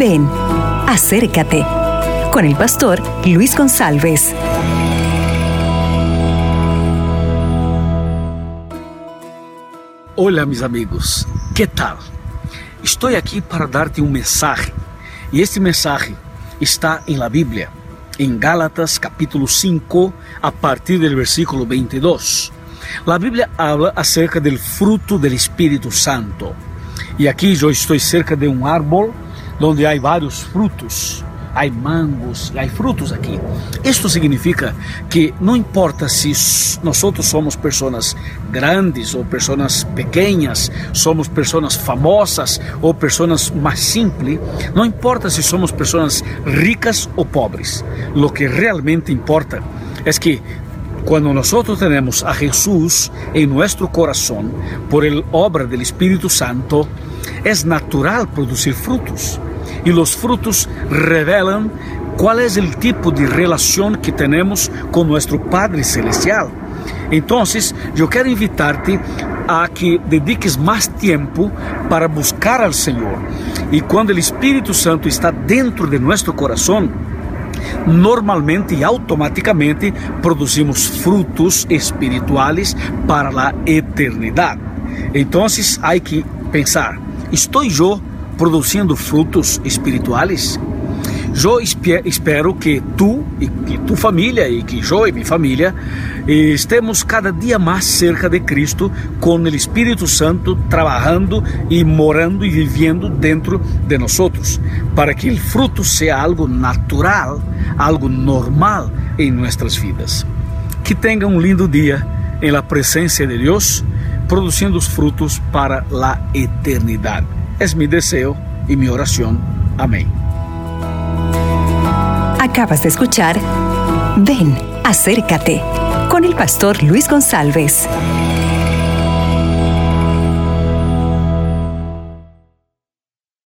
Ven, acércate con el pastor Luis González. Hola mis amigos, ¿qué tal? Estoy aquí para darte un mensaje y este mensaje está en la Biblia, en Gálatas capítulo 5 a partir del versículo 22. La Biblia habla acerca del fruto del Espíritu Santo. E aqui eu estou cerca de um árbol onde há vários frutos. Há mangos, há frutos aqui. Isto significa que não importa se nós somos pessoas grandes ou pessoas pequenas, somos pessoas famosas ou pessoas mais simples, não importa se somos pessoas ricas ou pobres. Lo que realmente importa é que Cuando nosotros tenemos a Jesús en nuestro corazón por obra del Espíritu Santo, es natural producir frutos. Y los frutos revelan cuál es el tipo de relación que tenemos con nuestro Padre Celestial. Entonces, yo quiero invitarte a que dediques más tiempo para buscar al Señor. Y cuando el Espíritu Santo está dentro de nuestro corazón, normalmente e automaticamente produzimos frutos espirituais para a eternidade. Então, há que pensar: estou eu produzindo frutos espirituais? Eu espero que tu e que tu família e que eu e minha família estemos cada dia mais cerca de Cristo com o Espírito Santo trabalhando e morando e vivendo dentro de nós, para que o fruto seja algo natural, algo normal em nossas vidas. Que tenha um lindo dia em la presença de Deus, produzindo os frutos para a eternidade. É meu desejo e minha oração. Amém. Acabas de escuchar Ven, acércate con el pastor Luis González.